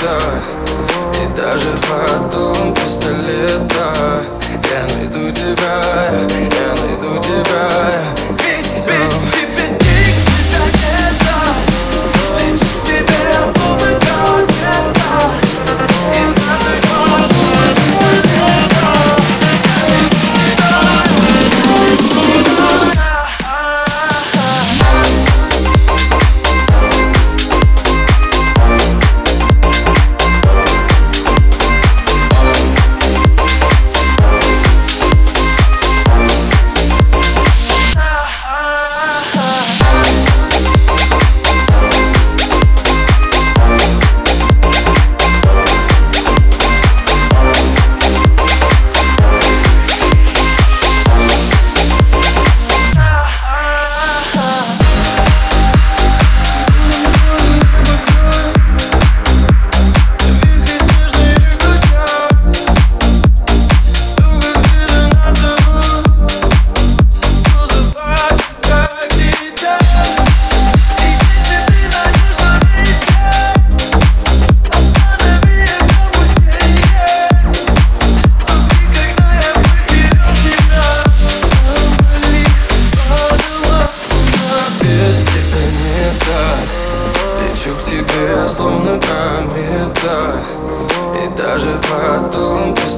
done. словно комета И даже потом. ты